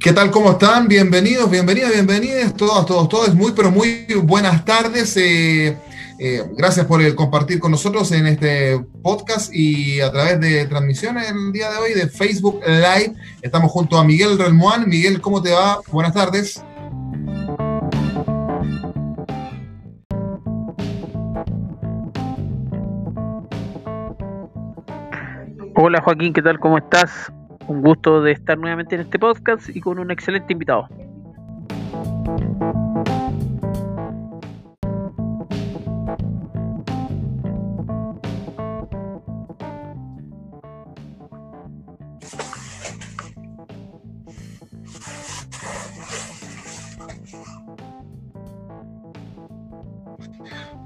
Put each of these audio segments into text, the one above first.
¿Qué tal? ¿Cómo están? Bienvenidos, bienvenidas, bienvenidas, todos, todos, todos. Muy, pero muy buenas tardes. Eh, eh, gracias por compartir con nosotros en este podcast y a través de transmisiones el día de hoy de Facebook Live. Estamos junto a Miguel Relmuán. Miguel, ¿cómo te va? Buenas tardes. Hola Joaquín, ¿qué tal? ¿Cómo estás? Un gusto de estar nuevamente en este podcast y con un excelente invitado.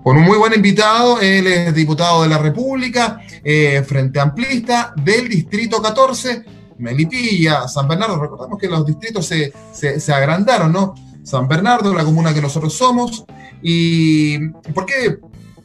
con un muy buen invitado, él es diputado de la República, eh, Frente Amplista del Distrito 14, Melipilla, San Bernardo, recordemos que los distritos se, se, agrandaron, ¿no? San Bernardo, la comuna que nosotros somos. ¿Y por qué?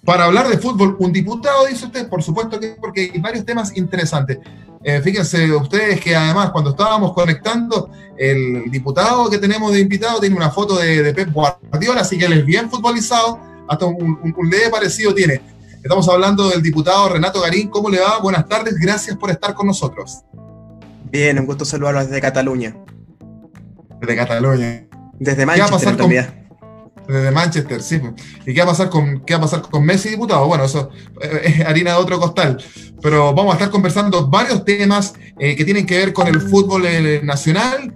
Para hablar de fútbol, un diputado, dice usted, por supuesto que porque hay varios temas interesantes. Eh, fíjense ustedes que además cuando estábamos conectando, el diputado que tenemos de invitado tiene una foto de, Pep Guardiola, así que él es bien futbolizado, hasta un, un, leve parecido tiene. Estamos hablando del diputado Renato Garín. ¿Cómo le va? Buenas tardes, gracias por estar con nosotros. Bien, un gusto saludarlos desde Cataluña. Desde Cataluña. Desde Manchester, en realidad. Desde Manchester, sí. ¿Y qué va a pasar con, qué va a pasar con Messi, diputado? Bueno, eso eh, es harina de otro costal. Pero vamos a estar conversando varios temas eh, que tienen que ver con el fútbol eh, nacional,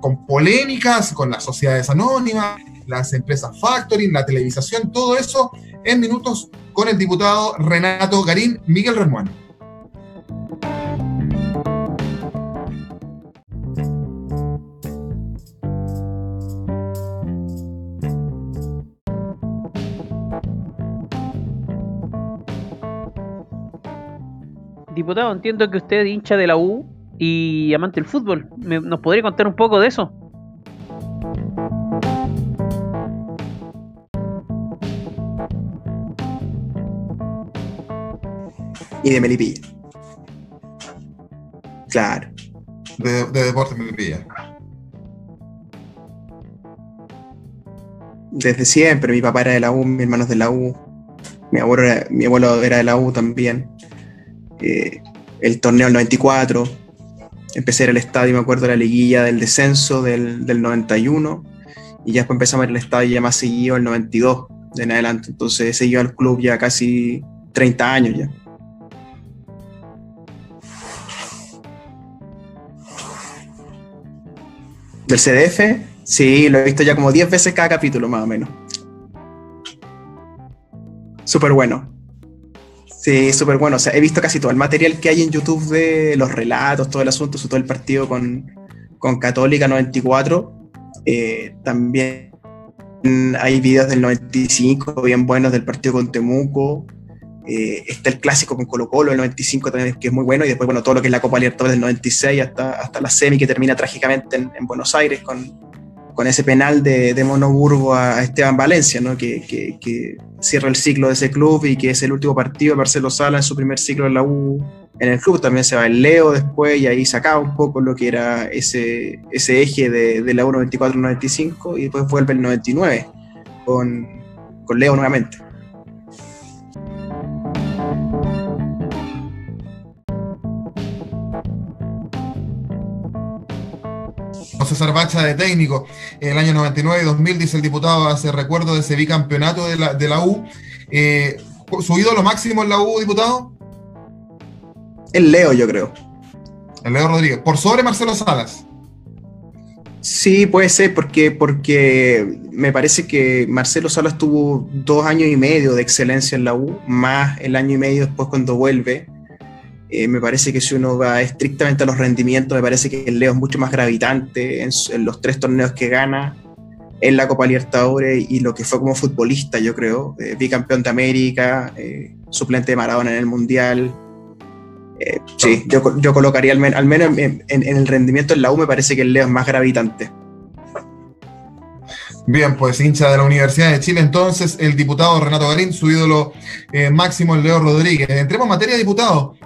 con polémicas, con las sociedades anónimas, las empresas factoring, la televisación, todo eso en minutos con el diputado Renato Garín, Miguel Remuán. Diputado, entiendo que usted es hincha de la U y amante del fútbol. ¿Nos podría contar un poco de eso? Y de Melipilla. Claro. De, de Deportes Melipilla. Desde siempre, mi papá era de la U, mi hermano es de la U, mi abuelo era, mi abuelo era de la U también. Eh, el torneo del 94, empecé a ir al estadio, me acuerdo, la liguilla del descenso del, del 91, y ya después empezamos a ir estadio ya más seguido el 92 de en adelante. Entonces he seguido al club ya casi 30 años ya. ¿Del CDF? Sí, lo he visto ya como 10 veces cada capítulo, más o menos. Súper bueno. Sí, súper bueno. O sea, he visto casi todo el material que hay en YouTube de los relatos, todo el asunto, sobre todo el partido con, con Católica 94. Eh, también hay videos del 95 bien buenos del partido con Temuco. Eh, está el clásico con Colo Colo, el 95 también, que es muy bueno, y después, bueno, todo lo que es la Copa Libertadores del 96 hasta, hasta la semi que termina trágicamente en, Buenos Aires con, con, ese penal de, de Monoburgo a, Esteban Valencia, ¿no? Que, que, que, cierra el ciclo de ese club y que es el último partido de Marcelo Sala en su primer ciclo en la U en el club. También se va el Leo después y ahí sacaba un poco lo que era ese, ese eje de, de la U 94-95 y después vuelve el 99 con, con Leo nuevamente. César Bacha de técnico. En el año 99 y 2000, dice el diputado, hace recuerdo de ese bicampeonato de la, de la U. Eh, ¿Su ídolo máximo en la U, diputado? El Leo, yo creo. El Leo Rodríguez. ¿Por sobre Marcelo Salas? Sí, puede ser, porque, porque me parece que Marcelo Salas tuvo dos años y medio de excelencia en la U, más el año y medio después cuando vuelve. Eh, me parece que si uno va estrictamente a los rendimientos, me parece que el Leo es mucho más gravitante en, los tres torneos que gana, en la Copa Libertadores y lo que fue como futbolista, yo creo. Eh, bicampeón de América, eh, suplente de Maradona en el Mundial. sí, yo, yo, colocaría al, al menos en, en, el rendimiento en la U, me parece que el Leo es más gravitante. Bien, pues hincha de la Universidad de Chile, entonces el diputado Renato Garín, su ídolo máximo, el Leo Rodríguez. Entremos en materia, diputado.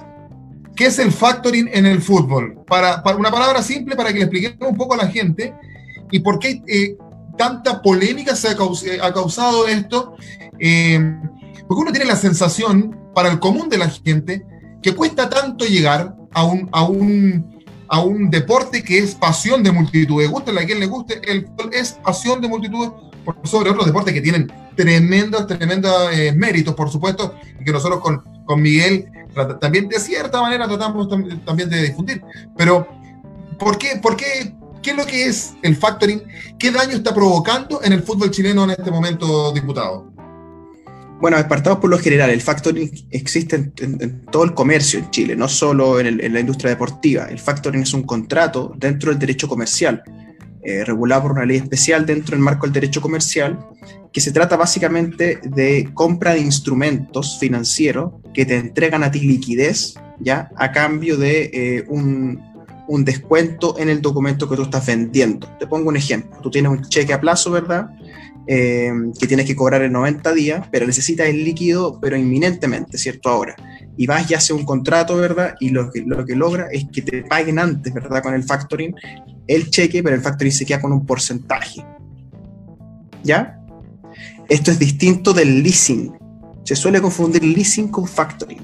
¿Qué es el factoring en el fútbol? Para, una palabra simple para que le expliquemos un poco a la gente y por qué eh, tanta polémica se ha, eh, causado esto. Eh, porque uno tiene la sensación, para el común de la gente, que cuesta tanto llegar a un, a un, a un deporte que es pasión de multitudes. Guste a quien le guste, el fútbol es pasión de multitudes por sobre otros deportes que tienen tremendos, tremendos méritos, por supuesto, y que nosotros con, con Miguel también de cierta manera tratamos también de difundir. Pero, ¿por qué, ¿por qué, qué es lo que es el factoring? ¿Qué daño está provocando en el fútbol chileno en este momento, diputado? Bueno, apartados por lo general, el factoring existe en, todo el comercio en Chile, no solo en, la industria deportiva. El factoring es un contrato dentro del derecho comercial, eh, regulado por una ley especial dentro del marco del derecho comercial, que se trata básicamente de compra de instrumentos financieros que te entregan a ti liquidez, ¿ya? A cambio de eh, un, un, descuento en el documento que tú estás vendiendo. Te pongo un ejemplo. Tú tienes un cheque a plazo, ¿verdad? Eh, que tienes que cobrar en 90 días, pero necesitas el líquido, pero inminentemente, ¿cierto? Ahora. Y vas y haces un contrato, ¿verdad? Y lo que, lo que logra es que te paguen antes, ¿verdad? Con el factoring, el cheque, pero el factoring se queda con un porcentaje. ¿Ya? Esto es distinto del leasing. Se suele confundir leasing con factoring.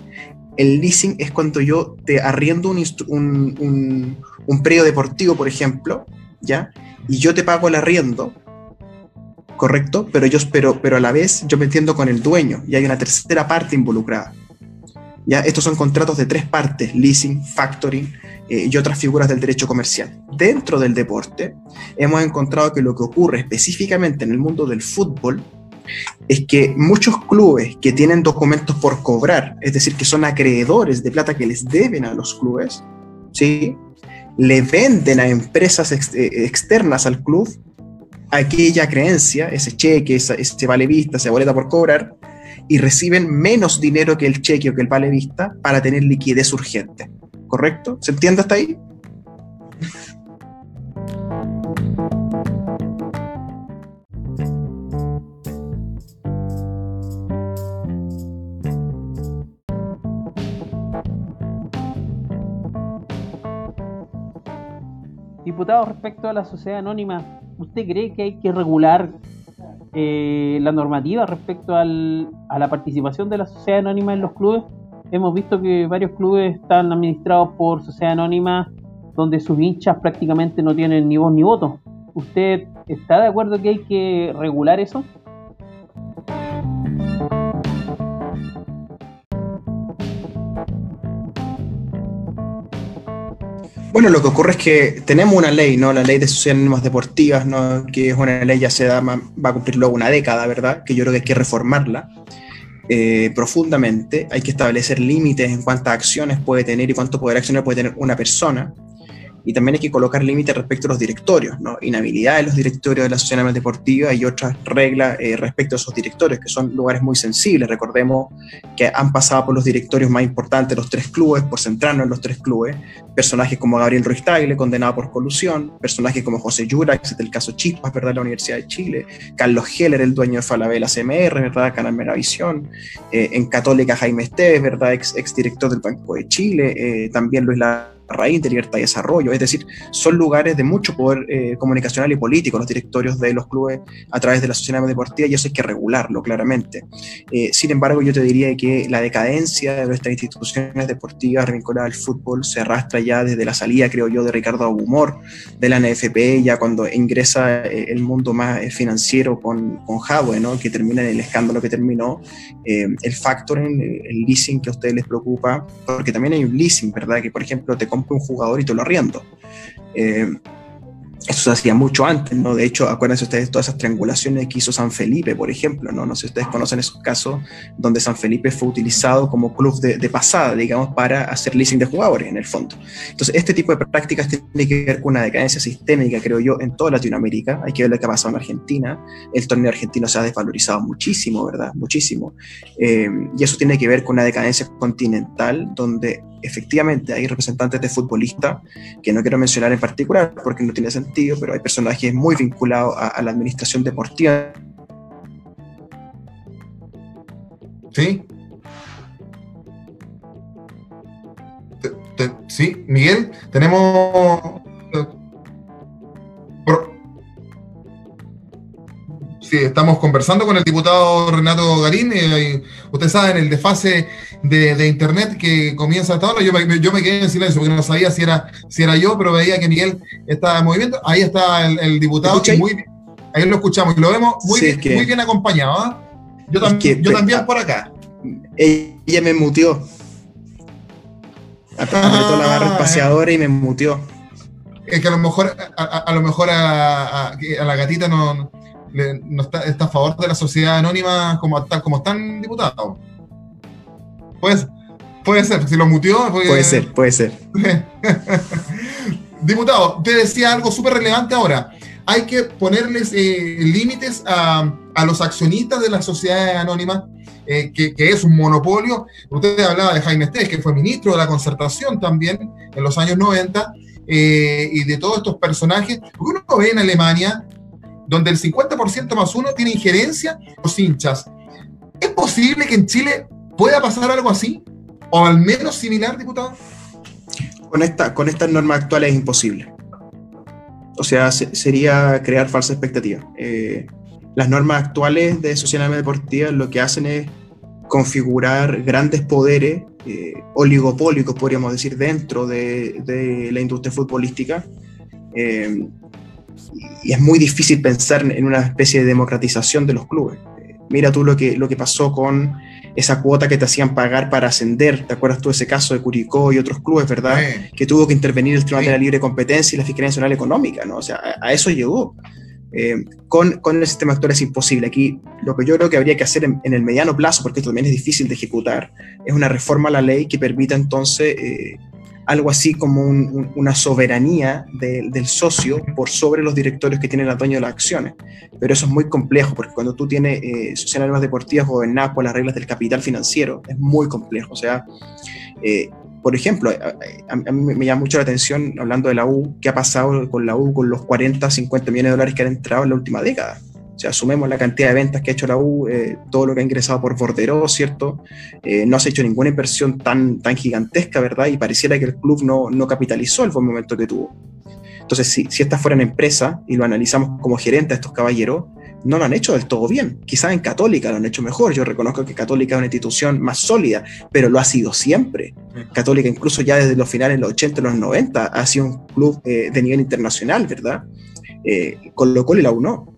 El leasing es cuando yo te arriendo un, un, un, predio deportivo, por ejemplo, ¿ya? Y yo te pago el arriendo, ¿correcto? Pero, yo, pero, pero a la vez yo me entiendo con el dueño y hay una tercera parte involucrada. ¿Ya? Estos son contratos de tres partes, leasing, factoring eh, y otras figuras del derecho comercial. Dentro del deporte hemos encontrado que lo que ocurre específicamente en el mundo del fútbol es que muchos clubes que tienen documentos por cobrar, es decir, que son acreedores de plata que les deben a los clubes, ¿sí? le venden a empresas eh, externas al club aquella creencia, ese cheque, ese vale vista, esa boleta por cobrar, y reciben menos dinero que el cheque o que el vale vista para tener liquidez urgente. ¿Correcto? ¿Se entiende hasta ahí? Diputado, respecto a la sociedad anónima, ¿usted cree que hay que regular eh, la normativa respecto a la participación de la sociedad anónima en los clubes? Hemos visto que varios clubes están administrados por sociedad anónima donde sus hinchas prácticamente no tienen ni voz ni voto. ¿Usted está de acuerdo que hay que regular eso? Bueno, lo que ocurre es que tenemos una ley, ¿no? La ley de sociedades deportivas, ¿no? Que es una ley ya se da, va a cumplir luego una década, ¿verdad? Que yo creo que hay que reformarla eh, profundamente. Hay que establecer límites en cuántas acciones puede tener y cuánto poder accionar puede tener una persona y también hay que colocar límites respecto a los directorios, ¿no? inhabilidad de los directorios de la sociedad deportiva y otras reglas eh, respecto a esos directorios, que son lugares muy sensibles. Recordemos que han pasado por los directorios más importantes, los tres clubes, por centrarnos en los tres clubes, personajes como Gabriel Ruiz Tagle, condenado por colusión, personajes como José Yura, que es el caso Chispas, ¿verdad?, de la Universidad de Chile, Carlos Heller, el dueño de Falabella CMR, ¿verdad?, Canal Megavisión, eh, en Católica Jaime Esteves, ¿verdad?, ex, ex director del Banco de Chile, eh, también Luis La raíz de libertad y desarrollo, es decir, son lugares de mucho poder eh, comunicacional y político los directorios de los clubes a través de la sociedad deportiva y eso hay que regularlo claramente. Eh, sin embargo, yo te diría que la decadencia de nuestras instituciones deportivas vinculadas al fútbol se arrastra ya desde la salida, creo yo, de Ricardo Agumor de la NFP, ya cuando ingresa eh, el mundo más financiero con, con ¿no? que termina en el escándalo que terminó, el factoring, el leasing que a ustedes les preocupa, porque también hay un leasing, ¿verdad? Que por ejemplo te compro un jugador y te lo arriendo. Eh, Eso se hacía mucho antes, ¿no? De hecho, acuérdense ustedes todas esas triangulaciones que hizo San Felipe, por ejemplo, ¿no? No sé si ustedes conocen esos casos donde San Felipe fue utilizado como club de, pasada, digamos, para hacer leasing de jugadores, en el fondo. Entonces, este tipo de prácticas tiene que ver con una decadencia sistémica, creo yo, en toda Latinoamérica. Hay que ver lo que ha pasado en Argentina. El torneo argentino se ha desvalorizado muchísimo, ¿verdad? Muchísimo. Eh, y eso tiene que ver con una decadencia continental donde efectivamente hay representantes de futbolistas, que no quiero mencionar en particular porque no tiene sentido, pero hay personajes muy vinculados a, la administración deportiva. Sí. Sí, Miguel, tenemos... Sí, estamos conversando con el diputado Renato Garín. Eh, ustedes saben el desfase de, de, internet que comienza hasta ahora. Yo me, yo me, quedé en silencio porque no sabía si era, si era yo, pero veía que Miguel estaba en movimiento. Ahí está el, el diputado. Muy, ahí lo escuchamos y lo vemos muy, sí, bien, que, muy bien acompañado. ¿eh? Yo, tam que, yo también por acá. Ella me mutió. Apretó ah, la barra espaciadora y me mutió. Es que a lo mejor a, a, a lo mejor a, a, la gatita no, no está, está, a favor de la sociedad anónima como tal como están diputados. Pues, puede ser, si lo mutió. Puede, puede ser, puede ser. Diputado, te decía algo súper relevante ahora. Hay que ponerles eh, límites a, a, los accionistas de las sociedades anónimas, eh, que, que, es un monopolio. Usted hablaba de Jaime Estés, que fue ministro de la concertación también en los años 90, eh, y de todos estos personajes. Porque uno ve en Alemania, donde el 50% más uno tiene injerencia los hinchas. ¿Es posible que en Chile pueda pasar algo así? ¿O al menos similar, diputado? Con, esta, con estas normas actuales es imposible. O sea, se, sería crear falsa expectativa. Eh, las normas actuales de sociedad deportiva lo que hacen es configurar grandes poderes eh, oligopólicos, podríamos decir, dentro de, de la industria futbolística. Eh, y es muy difícil pensar en una especie de democratización de los clubes. Mira tú lo que, lo que pasó con esa cuota que te hacían pagar para ascender. ¿Te acuerdas tú de ese caso de Curicó y otros clubes, verdad? Sí. Que tuvo que intervenir el Tribunal sí. de la Libre Competencia y la Fiscalía Nacional Económica, ¿no? O sea, a, a eso llegó. Eh, con, con, el sistema actual es imposible. Aquí lo que yo creo que habría que hacer en, en, el mediano plazo, porque esto también es difícil de ejecutar, es una reforma a la ley que permita entonces eh, algo así como un, un, una soberanía de, del socio por sobre los directorios que tienen el dueño de las acciones. Pero eso es muy complejo, porque cuando tú tienes eh, sociedades deportivas gobernadas por las reglas del capital financiero, es muy complejo. O sea, eh, por ejemplo, a, a, mí me llama mucho la atención, hablando de la U, qué ha pasado con la U con los 40, 50 millones de dólares que han entrado en la última década. O sea, sumemos la cantidad de ventas que ha hecho la U, eh, todo lo que ha ingresado por Borderó, ¿cierto? Eh, no se ha hecho ninguna inversión tan, tan gigantesca, ¿verdad? Y pareciera que el club no, no capitalizó el buen momento que tuvo. Entonces, si, si estas fueran empresas y lo analizamos como gerente a estos caballeros, no lo han hecho del todo bien. Quizás en Católica lo han hecho mejor. Yo reconozco que Católica es una institución más sólida, pero lo ha sido siempre. Católica, incluso ya desde los finales de los 80 y los 90, ha sido un club eh, de nivel internacional, ¿verdad? Eh, con lo cual la U no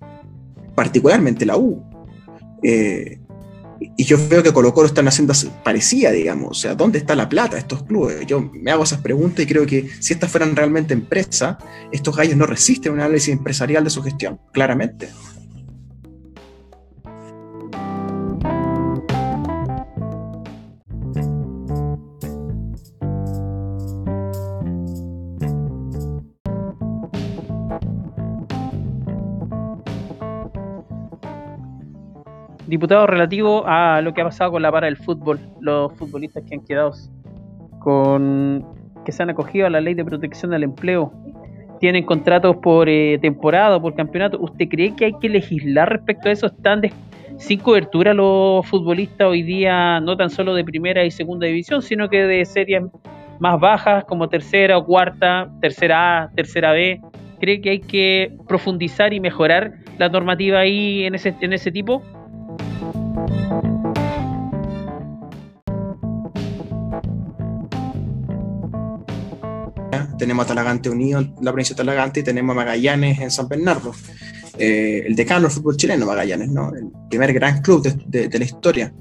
particularmente la U. Eh, y yo veo que Colo Colo están haciendo parecía, digamos, o sea, ¿dónde está la plata de estos clubes? Yo me hago esas preguntas y creo que si estas fueran realmente empresas, estos gallos no resisten un análisis empresarial de su gestión, claramente. Diputado relativo a lo que ha pasado con la para del fútbol, los futbolistas que han quedado con que se han acogido a la ley de protección del empleo, tienen contratos por eh, temporada por campeonato. ¿Usted cree que hay que legislar respecto a eso? ¿Están sin cobertura los futbolistas hoy día, no tan solo de primera y segunda división, sino que de series más bajas como tercera o cuarta, tercera A, tercera B? ¿Cree que hay que profundizar y mejorar la normativa ahí en ese, en ese tipo? Tenemos a Talagante Unido la provincia de Talagante y tenemos a Magallanes en San Bernardo. Eh, el decano del fútbol chileno, Magallanes, ¿no? el primer gran club de, de la historia.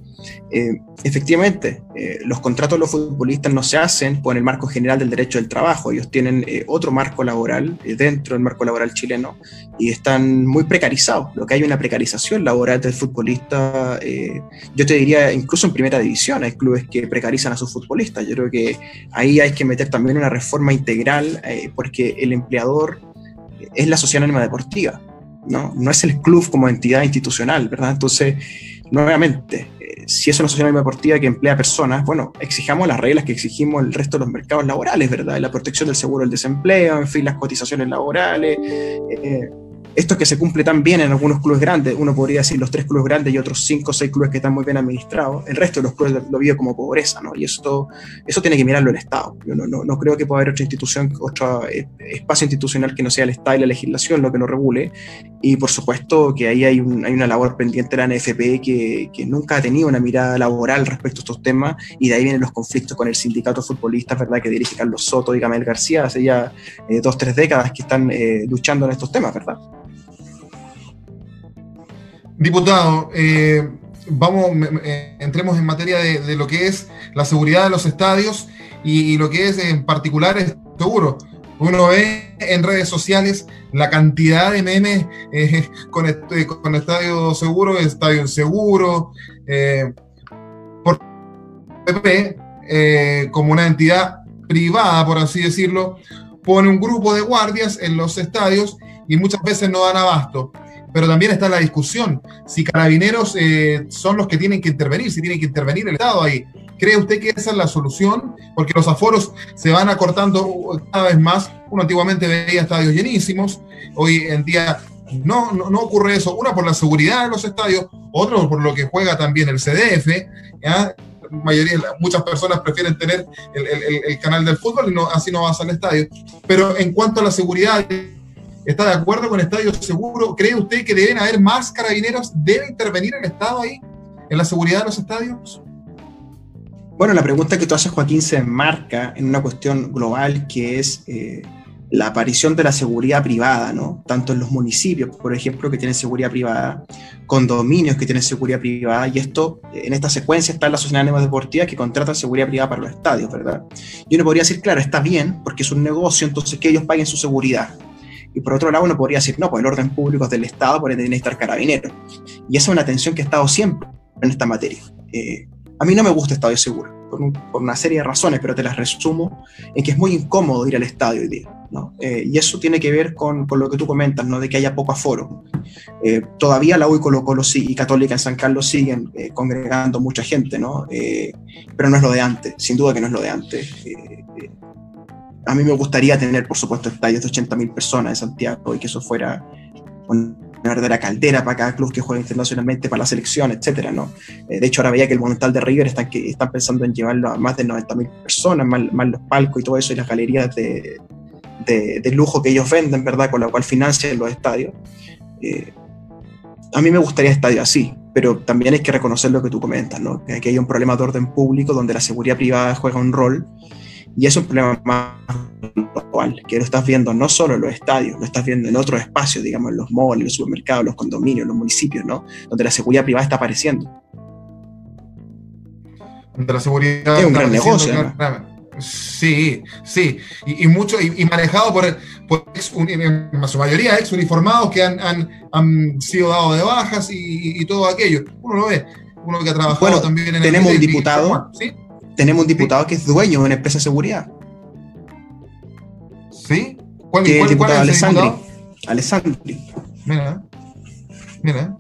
Eh, efectivamente, eh, los contratos de los futbolistas no se hacen por el marco general del derecho del trabajo. Ellos tienen eh, otro marco laboral dentro del marco laboral chileno y están muy precarizados. Lo que hay una precarización laboral del futbolista, yo te diría, incluso en primera división, hay clubes que precarizan a sus futbolistas. Yo creo que ahí hay que meter también una reforma integral porque el empleador es la sociedad anónima deportiva. ¿No? no es el club como entidad institucional, ¿verdad? Entonces, nuevamente, si es una sociedad deportiva que emplea personas, bueno, exijamos las reglas que exigimos el resto de los mercados laborales, ¿verdad? La protección del seguro del desempleo, en fin, las cotizaciones laborales. Eh, esto que se cumple tan bien en algunos clubes grandes, uno podría decir los tres clubes grandes y otros cinco o seis clubes que están muy bien administrados, el resto de los clubes lo, vive como pobreza, ¿no? Y eso, eso tiene que mirarlo el Estado. Yo no, no, no creo que pueda haber otra institución, otro eh, espacio institucional que no sea el Estado y la legislación lo que lo regule. Y por supuesto que ahí hay, hay una labor pendiente de la NFP que, que, nunca ha tenido una mirada laboral respecto a estos temas y de ahí vienen los conflictos con el sindicato futbolista, ¿verdad? Que dirige Carlos Soto y Gamel García hace ya eh, dos, tres décadas que están eh, luchando en estos temas, ¿verdad? Diputado, eh, vamos, eh, entremos en materia de, lo que es la seguridad de los estadios y, lo que es en particular es seguro. Uno ve en redes sociales la cantidad de memes eh, con, con, estadio seguro, estadio inseguro, por PP, como una entidad privada, por así decirlo, pone un grupo de guardias en los estadios y muchas veces no dan abasto pero también está la discusión si carabineros eh, son los que tienen que intervenir, si tiene que intervenir el Estado ahí. ¿Cree usted que esa es la solución? Porque los aforos se van acortando cada vez más. Uno antiguamente veía estadios llenísimos, hoy en día no, no, ocurre eso. Una por la seguridad de los estadios, otro por lo que juega también el CDF. ¿ya? mayoría, muchas personas prefieren tener el, el, canal del fútbol y no, así no vas al estadio. Pero en cuanto a la seguridad ¿Está de acuerdo con Estadio Seguro? ¿Cree usted que deben haber más carabineros? ¿Debe intervenir el Estado ahí en la seguridad de los estadios? Bueno, la pregunta que tú haces, Joaquín, se enmarca en una cuestión global que es eh, la aparición de la seguridad privada, ¿no? Tanto en los municipios, por ejemplo, que tienen seguridad privada, condominios que tienen seguridad privada, y esto, en esta secuencia está la sociedad deportiva que contrata seguridad privada para los estadios, ¿verdad? Y uno podría decir, claro, está bien, porque es un negocio, entonces que ellos paguen su seguridad. Y por otro lado, uno podría decir, no, pues el orden público es del Estado, por ende tiene que estar carabinero. Y esa es una tensión que ha estado siempre en esta materia. Eh, a mí no me gusta el estadio seguro, por, una serie de razones, pero te las resumo en que es muy incómodo ir al estadio hoy día. ¿no? Eh, y eso tiene que ver con, con, lo que tú comentas, ¿no? de que haya poco aforo. Eh, todavía la U y Colo Colo y Católica en San Carlos siguen congregando mucha gente, ¿no? pero no es lo de antes, sin duda que no es lo de antes a mí me gustaría tener, por supuesto, estadios de 80.000 personas en Santiago y que eso fuera una verdadera caldera para cada club que juega internacionalmente, para la selección, etcétera, ¿no? Eh, de hecho, ahora veía que el Monumental de River están, que, están pensando en llevarlo a más de 90.000 personas, más, los palcos y todo eso, y las galerías de, de, lujo que ellos venden, ¿verdad? Con lo cual financian los estadios. Eh, a mí me gustaría estadios así, pero también hay que reconocer lo que tú comentas, ¿no? Que aquí hay un problema de orden público donde la seguridad privada juega un rol y es un problema más global, que lo estás viendo no solo en los estadios, lo estás viendo en otros espacios, digamos, en los malls, los supermercados, los condominios, los municipios, ¿no? Donde la seguridad privada está apareciendo. Donde la seguridad es un gran negocio. Sí, sí, y, mucho, y, manejado por, por en su mayoría ex uniformados que han, han, han sido dados de bajas y, todo aquello. Uno lo ve, uno que ha trabajado también en tenemos un diputado, ¿sí? Tenemos un diputado que es dueño de una empresa de seguridad. ¿Sí? ¿Cuál, que es el diputado Alessandri. Alessandri. Mira, mira.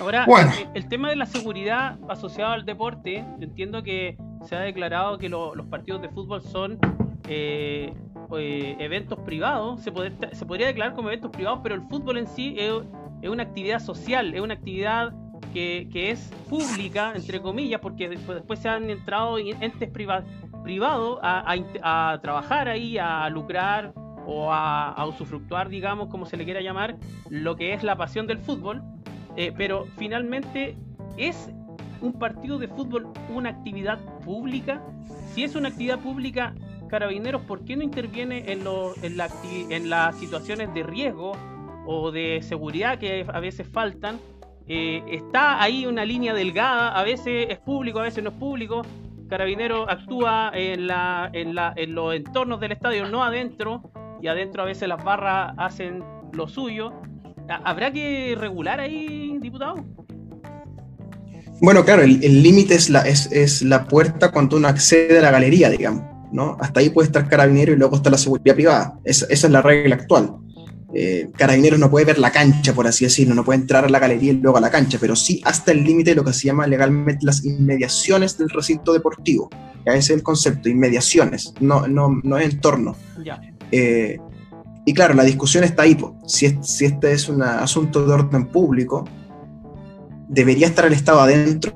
Ahora, bueno. el, tema de la seguridad asociado al deporte, entiendo que se ha declarado que los partidos de fútbol son eh, eh, eventos privados, se, se, podría declarar como eventos privados, pero el fútbol en sí es, es una actividad social, es una actividad que, es pública, entre comillas, porque después, se han entrado entes privados a, trabajar ahí, a lucrar o a, usufructuar, digamos, como se le quiera llamar, lo que es la pasión del fútbol. Eh, pero finalmente, ¿es un partido de fútbol una actividad pública? Si es una actividad pública, Carabineros, ¿por qué no interviene en, en, la, en las situaciones de riesgo o de seguridad que a veces faltan. Eh, está ahí una línea delgada, a veces es público, a veces no es público. Carabinero actúa en, la, en, la, en los entornos del estadio, no adentro, y adentro a veces las barras hacen lo suyo. ¿Habrá que regular ahí, diputado? Bueno, claro, el límite es la, puerta cuando uno accede a la galería, digamos. ¿no? Hasta ahí puede estar carabinero y luego está la seguridad privada. Esa es la regla actual. Eh, carabineros no puede ver la cancha, por así decirlo, no puede entrar a la galería y luego a la cancha, pero sí hasta el límite de lo que se llama legalmente las inmediaciones del recinto deportivo. Ese es el concepto, inmediaciones, no, no, no es entorno. Eh, y claro, la discusión está ahí. Si, si este es un asunto de orden público, ¿debería estar el Estado adentro?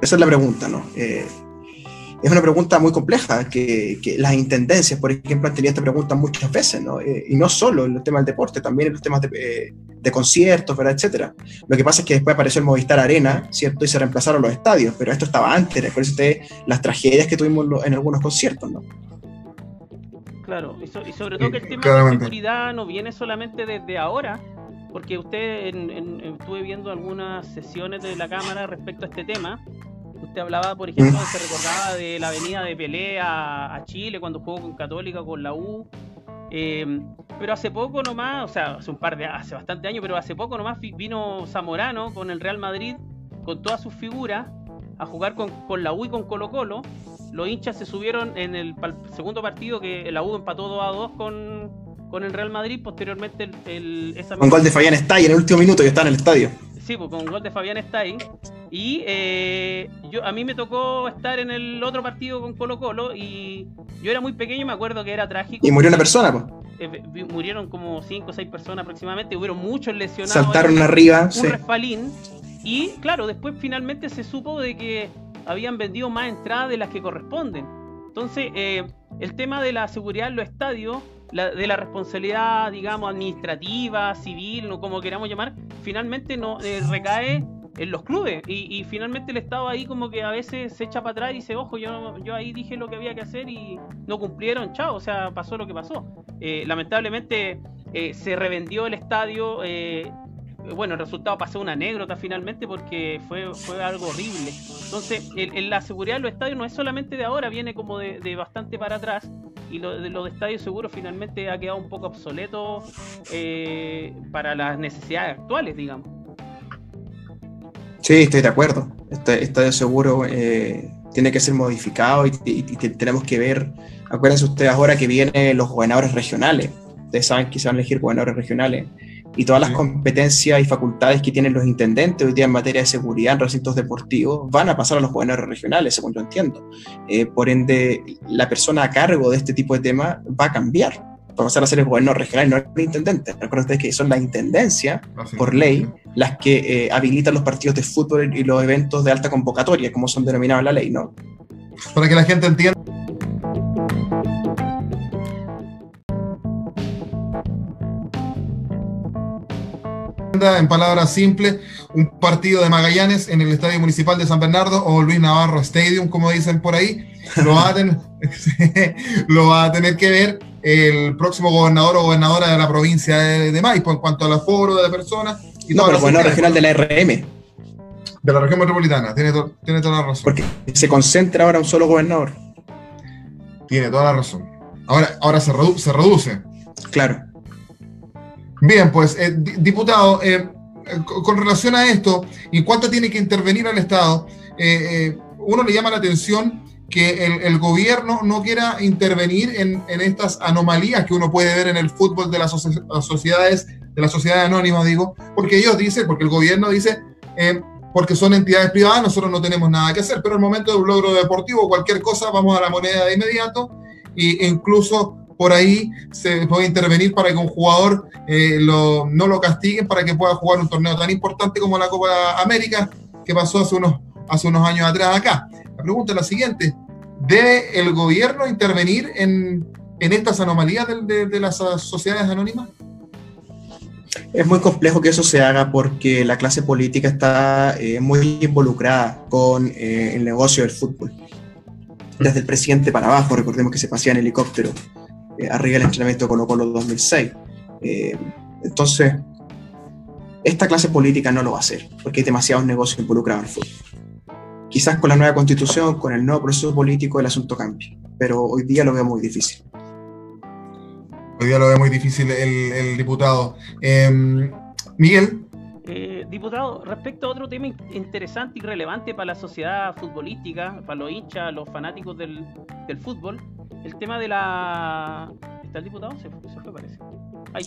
Esa es la pregunta, ¿no? Eh, es una pregunta muy compleja, que, las intendencias, por ejemplo, han tenido esta pregunta muchas veces, ¿no? Eh, y no solo en los temas del deporte, también en los temas de, eh, conciertos, ¿verdad? Etcétera. Lo que pasa es que después apareció el Movistar Arena, ¿cierto? Y se reemplazaron los estadios, pero esto estaba antes, recuerden las tragedias que tuvimos en algunos conciertos, ¿no? Claro, y, sobre todo que el tema de seguridad no viene solamente desde ahora, porque usted estuve viendo algunas sesiones de la Cámara respecto a este tema, Usted hablaba, por ejemplo, se recordaba de la venida de Pelé a, Chile cuando jugó con Católica, con la U. Em, pero hace poco nomás, o sea, hace un par de, hace bastante años, pero hace poco nomás vino Zamorano con el Real Madrid, con todas sus figuras, a jugar con, la U y con Colo Colo. Los hinchas se subieron en el segundo partido que la U empató 2 a 2 con, con el Real Madrid. Posteriormente, el, esa con gol de Fabián está en el último minuto y está en el estadio. Sí, pues con gol de Fabián está ahí. Y eh, yo, a mí me tocó estar en el otro partido con Colo Colo y yo era muy pequeño y me acuerdo que era trágico. Y murió una persona, pues. Eh, murieron como 5 o 6 personas aproximadamente, hubieron muchos lesionados. Saltaron arriba, un respalín. Y claro, después finalmente se supo de que habían vendido más entradas de las que corresponden. Entonces, eh, el tema de la seguridad en los estadios de la responsabilidad, digamos, administrativa, civil, o como queramos llamar, finalmente no eh, recae en los clubes y, finalmente el Estado ahí como que a veces se echa para atrás y dice, ojo, yo, yo ahí dije lo que había que hacer y no cumplieron, chao, o sea, pasó lo que pasó. Eh, lamentablemente eh, se revendió el estadio, bueno, el resultado pasó una anécdota finalmente porque fue, fue algo horrible. Entonces, en la seguridad de los estadios no es solamente de ahora, viene como de, bastante para atrás y lo, de, los estadios seguros finalmente ha quedado un poco obsoleto eh, para las necesidades actuales, digamos. Sí, estoy de acuerdo. Este estadio seguro eh, tiene que ser modificado y, tenemos que ver, acuérdense ustedes ahora que vienen los gobernadores regionales. Ustedes saben que se van a elegir gobernadores regionales y todas las competencias y facultades que tienen los intendentes hoy día en materia de seguridad en recintos deportivos van a pasar a los gobernadores regionales, según yo entiendo. Eh, por ende, la persona a cargo de este tipo de temas va a cambiar. Va a pasar a ser el gobernador regional, no el intendente. Recuerden ustedes que son la intendencia, por ley, las que eh, habilitan los partidos de fútbol y los eventos de alta convocatoria, como son denominados en la ley, ¿no? Para que la gente entienda en palabras simples, un partido de Magallanes en el Estadio Municipal de San Bernardo o Luis Navarro Stadium, como dicen por ahí, lo va a tener, lo va a tener que ver el próximo gobernador o gobernadora de la provincia de, Maipo en cuanto al aforo de personas. Y no, pero gobernador regional de la RM. De la región metropolitana, tiene, tiene toda la razón. Porque se concentra ahora un solo gobernador. Tiene toda la razón. Ahora, ahora se, se reduce. Claro. Bien, pues, eh, diputado, eh, con relación a esto, ¿y cuánto tiene que intervenir el Estado? Eh, uno le llama la atención que el, gobierno no quiera intervenir en, estas anomalías que uno puede ver en el fútbol de las, sociedades, de la sociedad anónima, digo, porque ellos dicen, porque el gobierno dice, porque son entidades privadas, nosotros no tenemos nada que hacer, pero en el momento de un logro deportivo, cualquier cosa, vamos a la moneda de inmediato, e incluso por ahí se puede intervenir para que un jugador eh, no lo castiguen para que pueda jugar un torneo tan importante como la Copa América que pasó hace unos, años atrás acá. La pregunta es la siguiente, ¿debe el gobierno intervenir en, estas anomalías de, las sociedades anónimas? Es muy complejo que eso se haga porque la clase política está eh, muy involucrada con eh, el negocio del fútbol. Desde el presidente para abajo, recordemos que se pasea en helicóptero eh, arriba del entrenamiento de Colo Colo 2006. Eh, entonces, esta clase política no lo va a hacer, porque hay demasiados negocios involucrados en el fútbol. Quizás con la nueva constitución, con el nuevo proceso político, el asunto cambie, pero hoy día lo veo muy difícil. Hoy día lo ve muy difícil el, diputado. Em, Miguel. Eh, diputado, respecto a otro tema interesante y relevante para la sociedad futbolística, para los hinchas, los fanáticos del, fútbol, el tema de la... ¿Está el diputado? Se, fue, parece.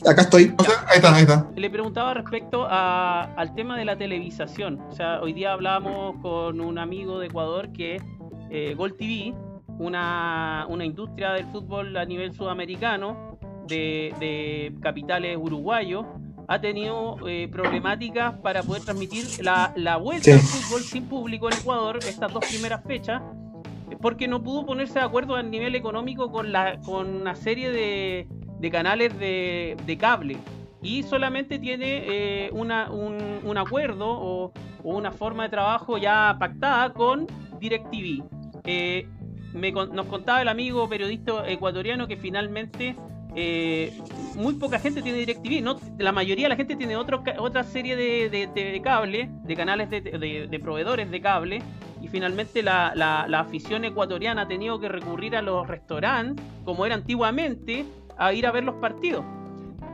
Acá estoy. ahí está, ahí está. Le preguntaba respecto al tema de la televisación. O sea, hoy día hablábamos con un amigo de Ecuador que eh, Gol TV, una, una industria del fútbol a nivel sudamericano, de, capitales uruguayos ha tenido eh, problemáticas para poder transmitir la, la vuelta al fútbol sin público en Ecuador estas dos primeras fechas porque no pudo ponerse de acuerdo a nivel económico con, la, con una serie de, de canales de, de, cable y solamente tiene eh, una, un, acuerdo o, una forma de trabajo ya pactada con DirecTV. Eh, nos contaba el amigo periodista ecuatoriano que finalmente eh, muy poca gente tiene DirecTV, no, la mayoría de la gente tiene otro, otra serie de, de, cable, de canales de, proveedores de cable, y finalmente la, afición ecuatoriana ha tenido que recurrir a los restaurantes, como era antiguamente, a ir a ver los partidos.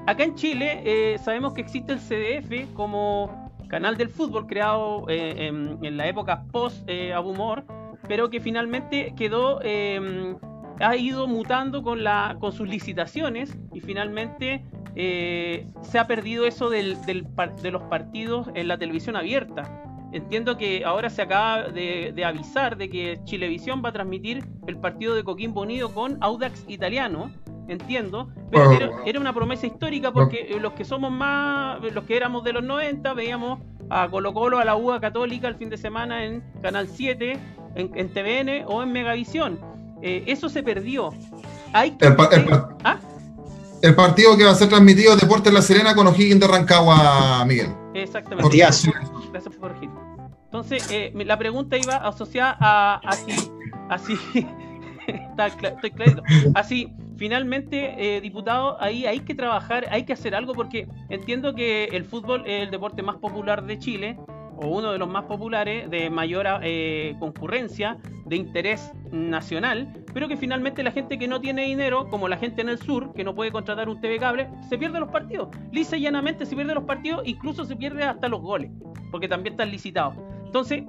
Acá en Chile eh, sabemos que existe el CDF como canal del fútbol creado eh, en, la época post Abumor, pero que finalmente quedó ha ido mutando con, la, con sus licitaciones y finalmente eh, se ha perdido eso del, de los partidos en la televisión abierta. Entiendo que ahora se acaba de, avisar de que Chilevisión va a transmitir el partido de Coquimbo Unido con Audax Italiano, entiendo, pero era, una promesa histórica porque los que somos más, los que éramos de los 90, veíamos a Colo Colo, a la UA Católica el fin de semana en Canal 7, en, en TVN o en Megavisión eh, eso se perdió. Hay ¿Ah? el, partido que va a ser transmitido Deportes La Serena con O'Higgins de Rancagua, Miguel. Exactamente. Entonces, eh, la pregunta iba asociada a así, así, estoy clarito. Así, finalmente, eh, diputado, ahí hay que trabajar, hay que hacer algo porque entiendo que el fútbol es el deporte más popular de Chile o uno de los más populares, de mayor eh, concurrencia, de interés nacional, pero que finalmente la gente que no tiene dinero, como la gente en el sur, que no puede contratar un TV cable, se pierde los partidos. Lisa y llanamente se pierde los partidos, incluso se pierde hasta los goles, porque también están licitados. Entonces,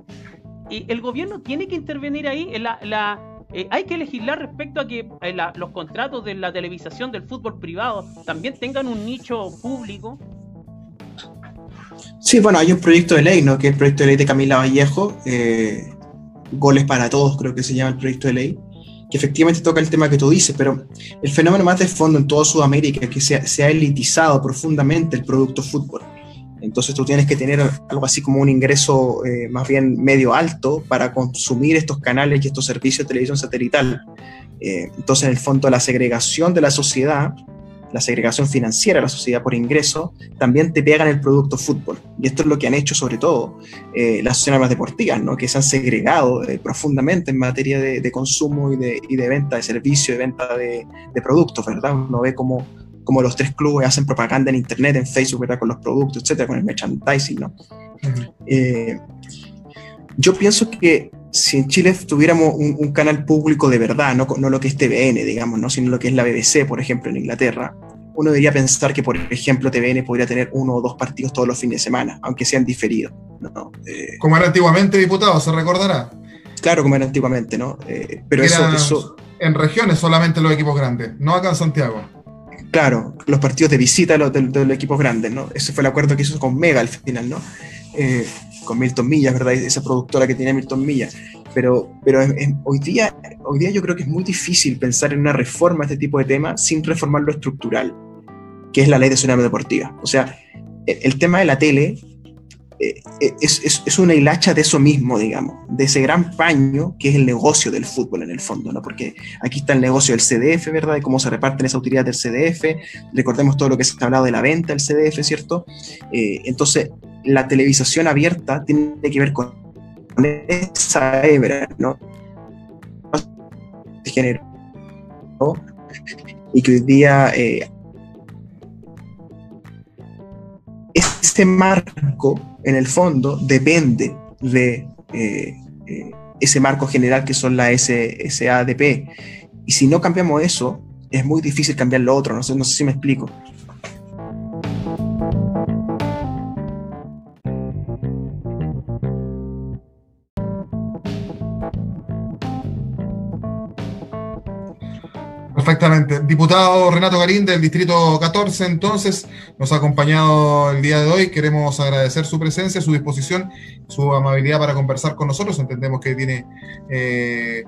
el gobierno tiene que intervenir ahí. En la, eh, hay que legislar respecto a que eh, los contratos de la televisación del fútbol privado también tengan un nicho público Sí, bueno, hay un proyecto de ley, ¿no? Que es el proyecto de ley de Camila Vallejo, eh, Goles para Todos, creo que se llama el proyecto de ley, que efectivamente toca el tema que tú dices, pero el fenómeno más de fondo en toda Sudamérica es que se, ha elitizado profundamente el producto fútbol. Entonces tú tienes que tener algo así como un ingreso eh, más bien medio alto para consumir estos canales y estos servicios de televisión satelital. Eh, entonces, en el fondo, la segregación de la sociedad la segregación financiera, la sociedad por ingreso, también te pegan el producto fútbol. Y esto es lo que han hecho sobre todo eh, las más deportivas, ¿no? que se han segregado eh, profundamente en materia de, consumo y de, y de, venta de servicios, de venta de, productos, ¿verdad? Uno ve como, como los tres clubes hacen propaganda en Internet, en Facebook, ¿verdad? Con los productos, etcétera, con el merchandising, ¿no? Eh, yo pienso que si en Chile tuviéramos un, canal público de verdad, no, no, lo que es TVN, digamos, ¿no? sino lo que es la BBC, por ejemplo, en Inglaterra, uno debería pensar que, por ejemplo, TVN podría tener uno o dos partidos todos los fines de semana, aunque sean diferidos. ¿no? Eh, como era antiguamente, diputado, se recordará. Claro, como era antiguamente, ¿no? Eh, pero eso, En regiones solamente los equipos grandes, no acá en Santiago. Claro, los partidos de visita de los, de los equipos grandes, ¿no? Ese fue el acuerdo que hizo con Mega al final, ¿no? Eh, con Milton Millas, ¿verdad? Esa productora que tiene Milton Millas. Pero, pero hoy, día, hoy día yo creo que es muy difícil pensar en una reforma a este tipo de temas sin reformar lo estructural, que es la ley de tsunami deportiva. O sea, el, tema de la tele eh, es, es, es, una hilacha de eso mismo, digamos, de ese gran paño que es el negocio del fútbol en el fondo, ¿no? Porque aquí está el negocio del CDF, ¿verdad? De cómo se reparten esas utilidades del CDF. Recordemos todo lo que se ha hablado de la venta del CDF, ¿cierto? Eh, entonces, la televisación abierta tiene que ver con esa hebra, ¿no? Género. Y que hoy día ese marco, en el fondo, depende de eh, eh, ese marco general que son las SADP. Y si no cambiamos eso, es muy difícil cambiar lo otro. No sé, no sé si me explico. Perfectamente. Diputado Renato Garín del Distrito 14, entonces, nos ha acompañado el día de hoy. Queremos agradecer su presencia, su disposición, su amabilidad para conversar con nosotros. Entendemos que tiene eh,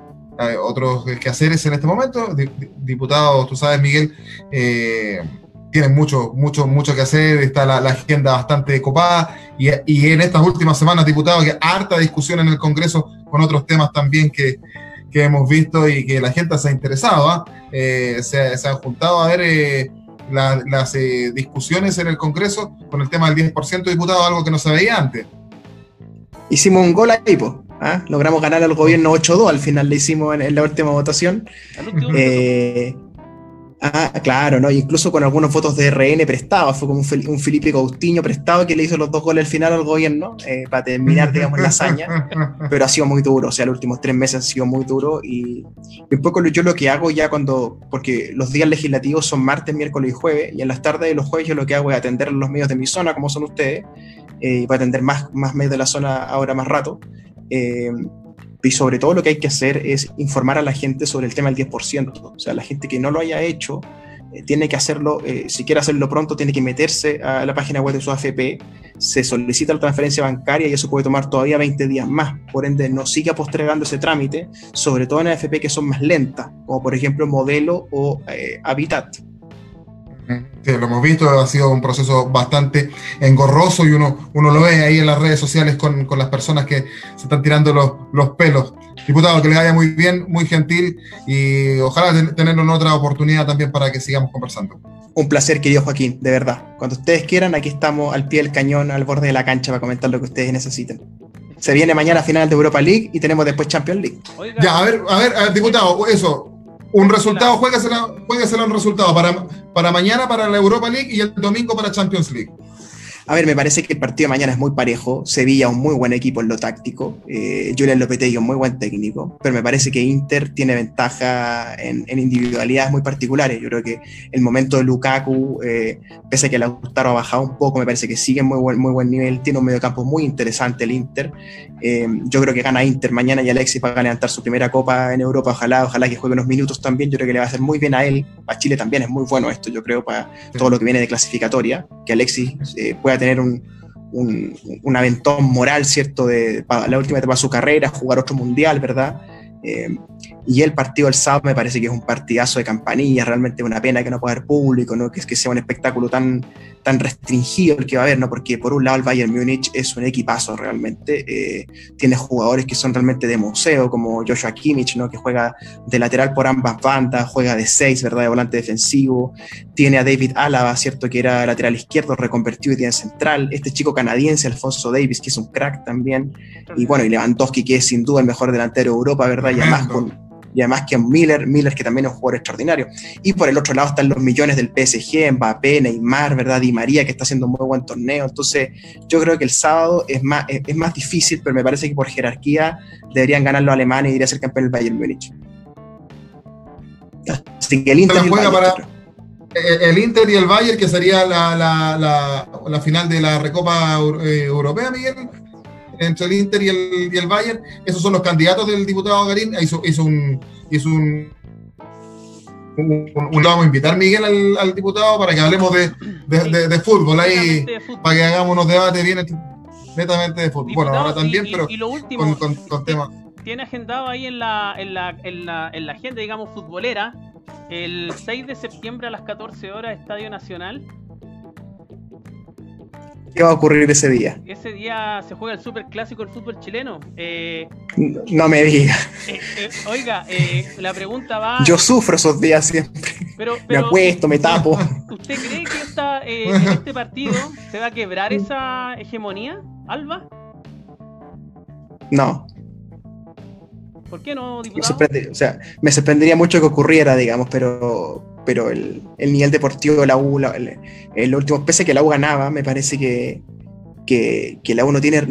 otros quehaceres en este momento. Diputado, tú sabes, Miguel, eh, mucho, mucho, mucho que hacer. Está la, agenda bastante copada. Y, y, en estas últimas semanas, diputado, que harta discusión en el Congreso con otros temas también que que hemos visto y que la gente se ha interesado. ¿ah? Eh, se, han juntado a ver eh, las eh, discusiones en el Congreso con el tema del 10% de diputados, algo que no se veía antes. Hicimos un gol ahí, pues. logramos ganar al gobierno 8-2, al final le hicimos en, la última votación. Ah, claro, ¿no? Incluso con algunos votos de RN prestados, fue como un, Felipe Coutinho prestado que le hizo los dos goles al final al gobierno eh, para terminar, digamos, la hazaña. Pero ha sido muy duro, o sea, los últimos tres meses ha sido muy duro y, un poco yo lo que hago ya cuando, porque los días legislativos son martes, miércoles y jueves, y en las tardes de los jueves yo lo que hago es atender los medios de mi zona, como son ustedes, eh, y para atender más, más medios de la zona ahora más rato. Eh, y sobre todo lo que hay que hacer es informar a la gente sobre el tema del 10%. O sea, la gente que no lo haya hecho eh, tiene que hacerlo, eh, si quiere hacerlo pronto, tiene que meterse a la página web de su AFP, se solicita la transferencia bancaria y eso puede tomar todavía 20 días más. Por ende, no siga postergando ese trámite, sobre todo en AFP que son más lentas, como por ejemplo Modelo o eh, Habitat. Sí, lo hemos visto, ha sido un proceso bastante engorroso y uno, uno lo ve ahí en las redes sociales con, con las personas que se están tirando los, los, pelos. Diputado, que le vaya muy bien, muy gentil y ojalá tenerlo en otra oportunidad también para que sigamos conversando. Un placer, querido Joaquín, de verdad. Cuando ustedes quieran, aquí estamos al pie del cañón, al borde de la cancha para comentar lo que ustedes necesiten. Se viene mañana final de Europa League y tenemos después Champions League. Ya, a ver, a ver, a ver diputado, eso, un resultado, juégaselo, un resultado para, para mañana para la Europa League y el domingo para Champions League. A ver, me parece que el partido de mañana es muy parejo. Sevilla, un muy buen equipo en lo táctico. Eh, Julian Lopetegui, un muy buen técnico. Pero me parece que Inter tiene ventaja en, individualidades muy particulares. Yo creo que el momento de Lukaku, eh, pese a que Lautaro ha bajado un poco, me parece que sigue en muy buen, muy buen nivel. Tiene un mediocampo muy interesante el Inter. Eh, yo creo que gana Inter mañana y Alexis va a levantar su primera copa en Europa. Ojalá, ojalá que juegue unos minutos también. Yo creo que le va a hacer muy bien a él. A Chile también es muy bueno esto, yo creo, para todo lo que viene de clasificatoria. Que Alexis pueda tener un, un, aventón moral, ¿cierto? De la última etapa de su carrera, jugar otro mundial, ¿verdad? Eh, y el partido del sábado me parece que es un partidazo de campanilla, realmente una pena que no pueda haber público, ¿no? que, que sea un espectáculo tan, tan restringido el que va a haber, ¿no? porque por un lado el Bayern Múnich es un equipazo realmente, eh, tiene jugadores que son realmente de museo, como Joshua Kimmich, ¿no? que juega de lateral por ambas bandas, juega de seis, ¿verdad? de volante defensivo, tiene a David Álava, ¿cierto? que era lateral izquierdo, reconvertido y tiene central, este chico canadiense, Alfonso Davis, que es un crack también, y bueno, y Lewandowski, que es sin duda el mejor delantero de Europa, ¿verdad? Y además con y además que Miller, Miller que también es un jugador extraordinario. Y por el otro lado están los millones del PSG, Mbappé, Neymar, ¿verdad? Di María que está haciendo un muy buen torneo. Entonces yo creo que el sábado es más, es, más difícil, pero me parece que por jerarquía deberían ganar los alemanes y iría a ser campeón del Bayern Múnich. Así que el Inter... para el Inter y el Bayern, que sería la, la, la, final de la Recopa eh, Europea, Miguel entre el Inter y el, y el Bayern. Esos son los candidatos del diputado Garín. Hizo, hizo un. Hizo un un, vamos a invitar Miguel al, diputado para que hablemos de, de, fútbol ahí, para que hagamos unos debates bien netamente de fútbol. bueno, ahora también, pero con, con. Tiene agendado ahí en la, en, la, en, la, en la agenda, digamos, futbolera, el 6 de septiembre a las 14 horas, Estadio Nacional, ¿Qué va a ocurrir ese día? Ese día se juega el super clásico del fútbol chileno. Eh, no, me diga. Eh, eh, oiga, la pregunta va. Yo sufro esos días siempre. me acuesto, me tapo. ¿Usted cree que en este partido se va a quebrar esa hegemonía, Alba? No. ¿Por qué no, diputado? o sea, me sorprendería mucho que ocurriera, digamos, pero pero el, el nivel deportivo de la U, el, último, pese a que la U ganaba, me parece que, que, la uno tiene,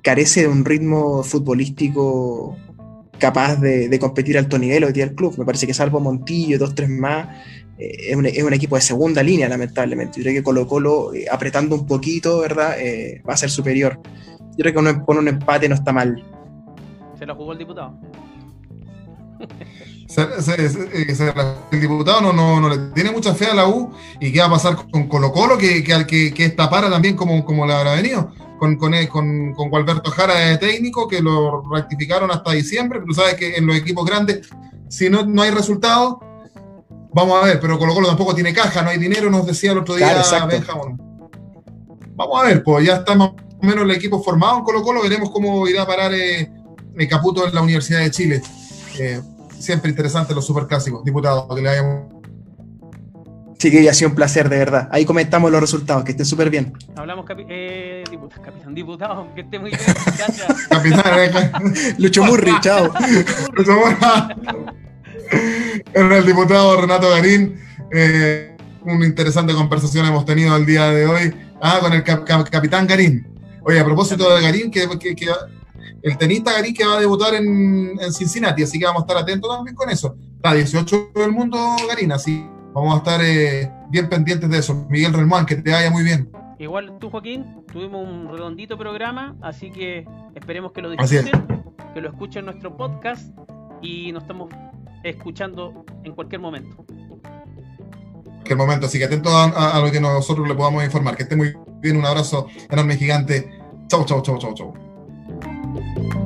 carece de un ritmo futbolístico capaz de, competir a alto nivel hoy día el club. Me parece que salvo Montillo y dos, tres más, eh, es, un, equipo de segunda línea, lamentablemente. Yo creo que Colo Colo, eh, apretando un poquito, ¿verdad? Eh, va a ser superior. Yo creo que uno, con un empate no está mal. Se lo jugó el diputado. el diputado no, no, no, le tiene mucha fe a la U y qué va a pasar con Colo Colo, que, que, que, que esta para también como, como le habrá venido con, con, con, con Gualberto Jara de técnico, que lo rectificaron hasta diciembre, pero sabes que en los equipos grandes, si no, no hay resultados, vamos a ver, pero Colo Colo tampoco tiene caja, no hay dinero, nos decía el otro día Benjamín. Vamos a ver, pues ya está más o menos el equipo formado en Colo Colo, veremos cómo irá a parar eh, el Caputo en la Universidad de Chile. Eh, siempre interesante los superclásicos, diputado, que le hayamos Sí, que ha sido un placer, de verdad. Ahí comentamos los resultados, que estén súper bien. Hablamos, eh, capitán diputado, que esté muy bien. Gracias. capitán, eh, Lucho Murri, chao. Lucho Era el diputado Renato Garín. Eh, una interesante conversación hemos tenido el día de hoy. Ah, con el capitán Garín. Oye, a propósito de Garín, que, el tenista Garín que va a debutar en, en, Cincinnati, así que vamos a estar atentos también con eso. Está 18 del mundo Garín, así Vamos a estar eh, bien pendientes de eso. Miguel Relmuán, que te vaya muy bien. Igual tú, Joaquín, tuvimos un redondito programa, así que esperemos que lo disfruten, que lo escuchen en nuestro podcast y nos estamos escuchando en cualquier momento. En cualquier momento, así que atento a, lo que nosotros le podamos informar. Que esté muy bien, un abrazo enorme, gigante. Chau, chau, chau, chau, chau. Thank you.